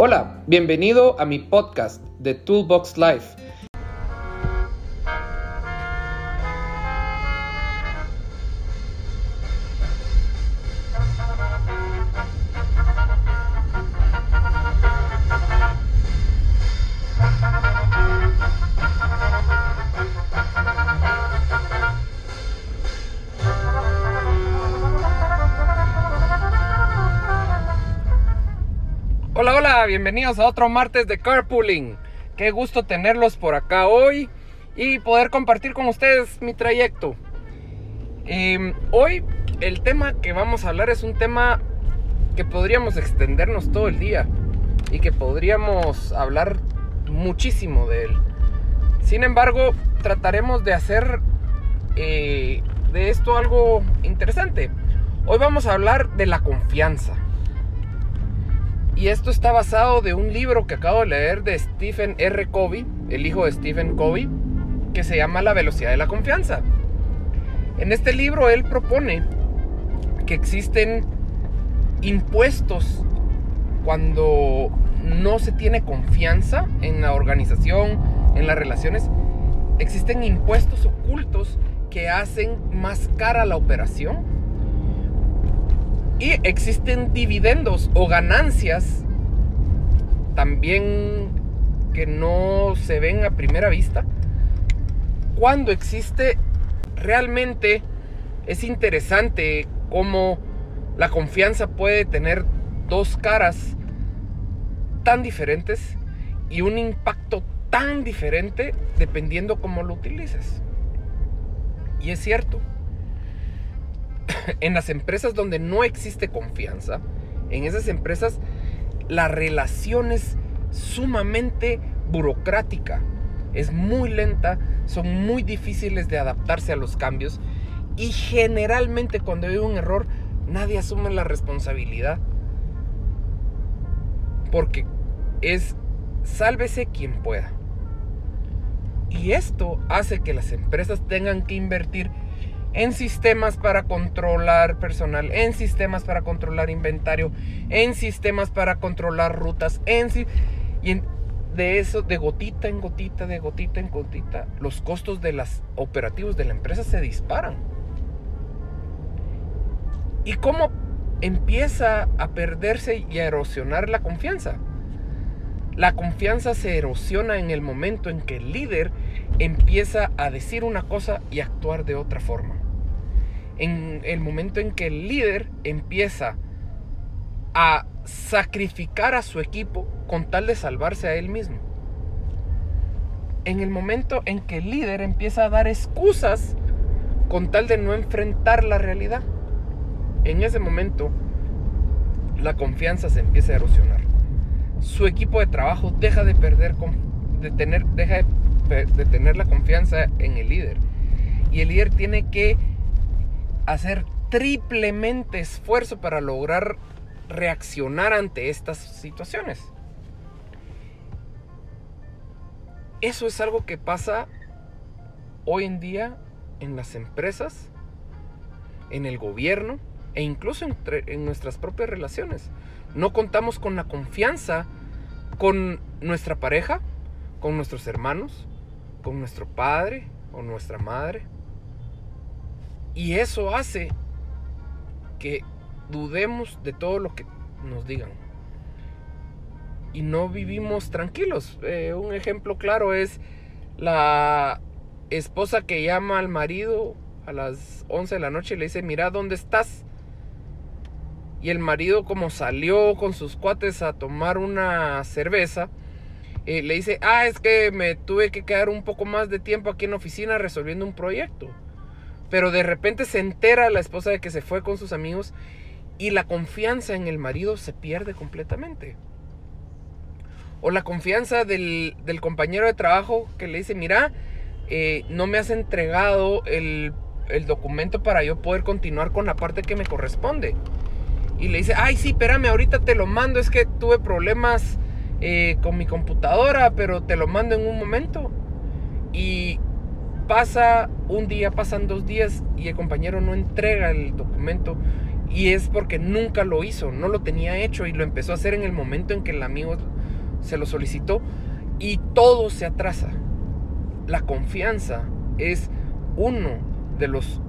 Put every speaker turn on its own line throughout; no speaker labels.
Hola, bienvenido a mi podcast de Toolbox Life. Bienvenidos a otro martes de Carpooling. Qué gusto tenerlos por acá hoy y poder compartir con ustedes mi trayecto. Em, hoy el tema que vamos a hablar es un tema que podríamos extendernos todo el día y que podríamos hablar muchísimo de él. Sin embargo, trataremos de hacer eh, de esto algo interesante. Hoy vamos a hablar de la confianza. Y esto está basado de un libro que acabo de leer de Stephen R. Covey, el hijo de Stephen Covey, que se llama La velocidad de la confianza. En este libro él propone que existen impuestos cuando no se tiene confianza en la organización, en las relaciones. Existen impuestos ocultos que hacen más cara la operación y existen dividendos o ganancias también que no se ven a primera vista. Cuando existe realmente es interesante cómo la confianza puede tener dos caras tan diferentes y un impacto tan diferente dependiendo cómo lo utilices. Y es cierto en las empresas donde no existe confianza, en esas empresas la relación es sumamente burocrática, es muy lenta, son muy difíciles de adaptarse a los cambios y generalmente cuando hay un error nadie asume la responsabilidad porque es sálvese quien pueda. Y esto hace que las empresas tengan que invertir en sistemas para controlar personal, en sistemas para controlar inventario, en sistemas para controlar rutas, en y de eso de gotita en gotita, de gotita en gotita, los costos de los operativos de la empresa se disparan. ¿Y cómo empieza a perderse y a erosionar la confianza? La confianza se erosiona en el momento en que el líder empieza a decir una cosa y actuar de otra forma en el momento en que el líder empieza a sacrificar a su equipo con tal de salvarse a él mismo. En el momento en que el líder empieza a dar excusas con tal de no enfrentar la realidad. En ese momento la confianza se empieza a erosionar. Su equipo de trabajo deja de perder, de tener, deja de tener la confianza en el líder. Y el líder tiene que hacer triplemente esfuerzo para lograr reaccionar ante estas situaciones. Eso es algo que pasa hoy en día en las empresas, en el gobierno e incluso en nuestras propias relaciones. No contamos con la confianza con nuestra pareja, con nuestros hermanos, con nuestro padre o nuestra madre. Y eso hace que dudemos de todo lo que nos digan. Y no vivimos tranquilos. Eh, un ejemplo claro es la esposa que llama al marido a las 11 de la noche y le dice, mira, ¿dónde estás? Y el marido como salió con sus cuates a tomar una cerveza, eh, le dice, ah, es que me tuve que quedar un poco más de tiempo aquí en la oficina resolviendo un proyecto. Pero de repente se entera la esposa de que se fue con sus amigos y la confianza en el marido se pierde completamente. O la confianza del, compañero de trabajo que le dice, mira, eh, no me has entregado el, documento para yo poder continuar con la parte que me corresponde. Y le dice, ay, sí, espérame, ahorita te lo mando, es que tuve problemas eh, con mi computadora, pero te lo mando en un momento. Y pasa un día, pasan dos días y el compañero no entrega el documento Y es porque nunca lo hizo, no lo tenía hecho y lo empezó a hacer en el momento en que el amigo se lo solicitó y todo se atrasa. La confianza es uno de los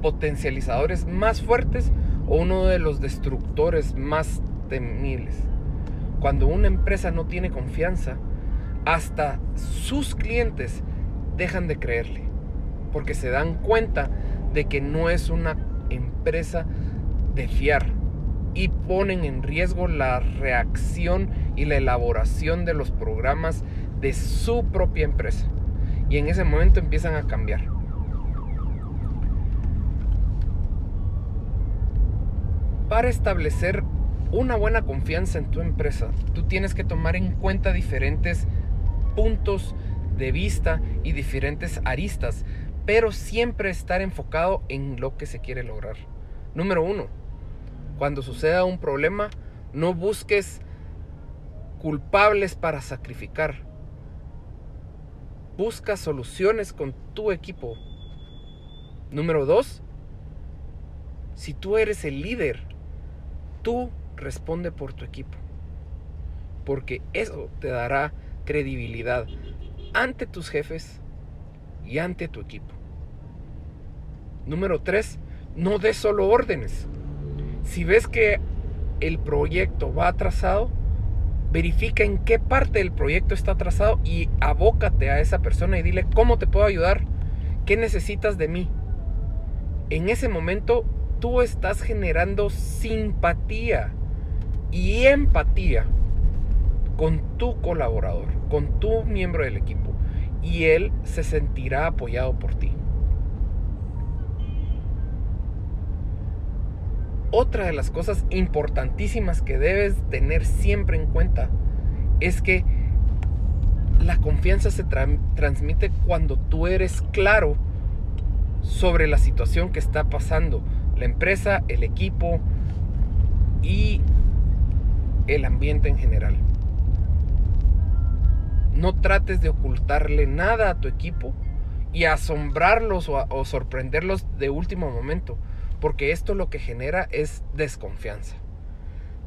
potencializadores más fuertes o uno de los destructores más temibles. Cuando una empresa no tiene confianza, hasta sus clientes dejan de creerle, porque se dan cuenta de que no es una empresa de fiar y ponen en riesgo la reacción y la elaboración de los programas de su propia empresa. Y en ese momento empiezan a cambiar. Para establecer una buena confianza en tu empresa, tú tienes que tomar en cuenta diferentes puntos de vista y diferentes aristas, pero siempre estar enfocado en lo que se quiere lograr. Número uno, cuando suceda un problema, no busques culpables para sacrificar. Busca soluciones con tu equipo. Número dos, si tú eres el líder, tú responde por tu equipo. Porque eso te dará credibilidad ante tus jefes y ante tu equipo. Número 3. No des solo órdenes. Si ves que el proyecto va atrasado, verifica en qué parte del proyecto está atrasado y abócate a esa persona y dile cómo te puedo ayudar, qué necesitas de mí. En ese momento tú estás generando simpatía y empatía con tu colaborador, con tu miembro del equipo, y él se sentirá apoyado por ti. Otra de las cosas importantísimas que debes tener siempre en cuenta es que la confianza se transmite cuando tú eres claro sobre la situación que está pasando, la empresa, el equipo y el ambiente en general. No trates de ocultarle nada a tu equipo y asombrarlos o, sorprenderlos de último momento, porque esto lo que genera es desconfianza.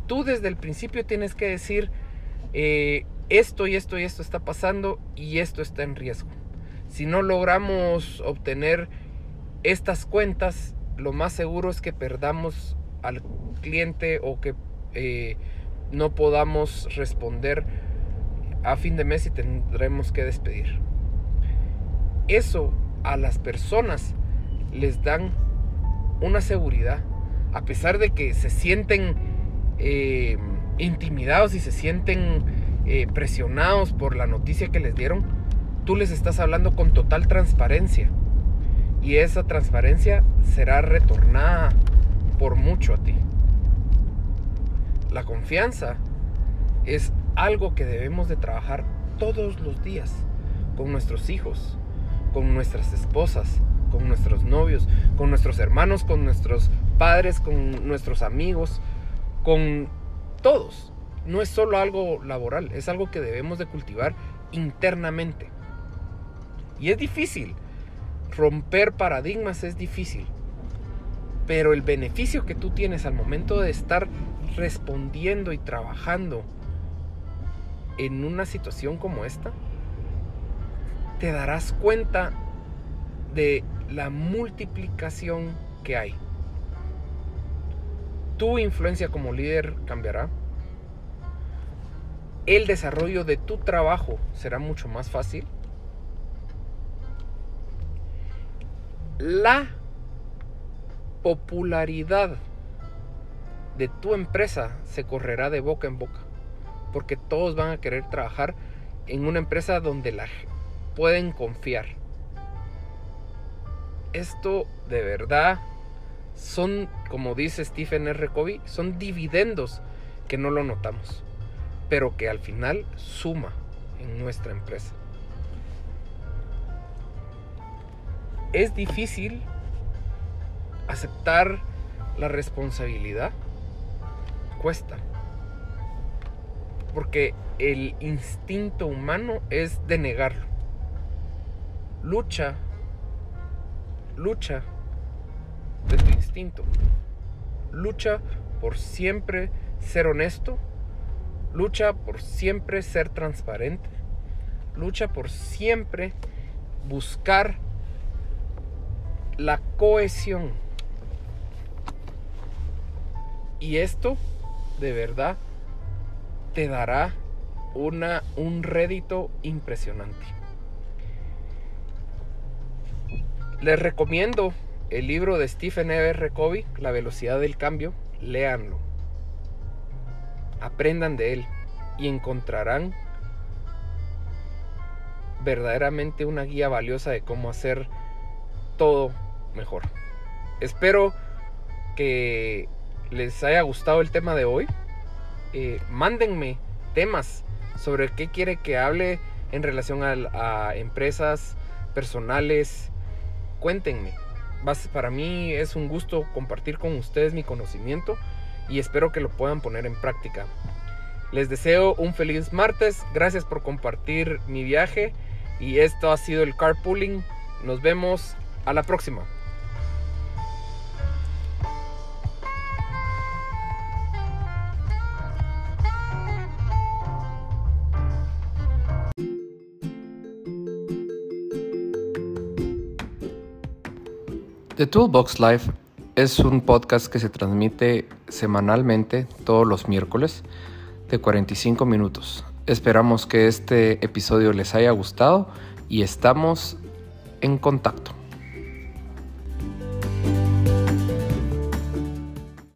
Tú desde el principio tienes que decir, eh, esto y esto y esto está pasando y esto está en riesgo. Si no logramos obtener estas cuentas, lo más seguro es que perdamos al cliente o que eh, no podamos responder a fin de mes y tendremos que despedir. Eso a las personas les dan una seguridad, a pesar de que se sienten eh, intimidados y se sienten eh, presionados por la noticia que les dieron, tú les estás hablando con total transparencia. Y esa transparencia será retornada por mucho a ti. La confianza es algo que debemos de trabajar todos los días con nuestros hijos, con nuestras esposas, con nuestros novios, con nuestros hermanos, con nuestros padres, con nuestros amigos, con todos. No es solo algo laboral, es algo que debemos de cultivar internamente. Y es difícil. Romper paradigmas es difícil. Pero el beneficio que tú tienes al momento de estar respondiendo y trabajando en una situación como esta, te darás cuenta de la multiplicación que hay. Tu influencia como líder cambiará. El desarrollo de tu trabajo será mucho más fácil. La popularidad de tu empresa se correrá de boca en boca porque todos van a querer trabajar en una empresa donde la pueden confiar. Esto de verdad son, como dice Stephen R. Covey, son dividendos que no lo notamos, pero que al final suma en nuestra empresa. Es difícil aceptar la responsabilidad. Cuesta porque el instinto humano es de negarlo. Lucha, lucha de tu instinto lucha por siempre ser honesto, lucha por siempre ser transparente, lucha por siempre buscar la cohesión. Y esto de verdad te dará una, un rédito impresionante. Les recomiendo el libro de Stephen R. Covey, La velocidad del cambio. Léanlo. Aprendan de él y encontrarán verdaderamente una guía valiosa de cómo hacer todo mejor. Espero que les haya gustado el tema de hoy. Eh, mándenme temas sobre qué quiere que hable en relación a, empresas personales. Cuéntenme. Para mí es un gusto compartir con ustedes mi conocimiento y espero que lo puedan poner en práctica. Les deseo un feliz martes. Gracias por compartir mi viaje. Y esto ha sido el carpooling. Nos vemos a la próxima. The Toolbox Live es un podcast que se transmite semanalmente todos los miércoles de 45 minutos. Esperamos que este episodio les haya gustado y estamos en contacto.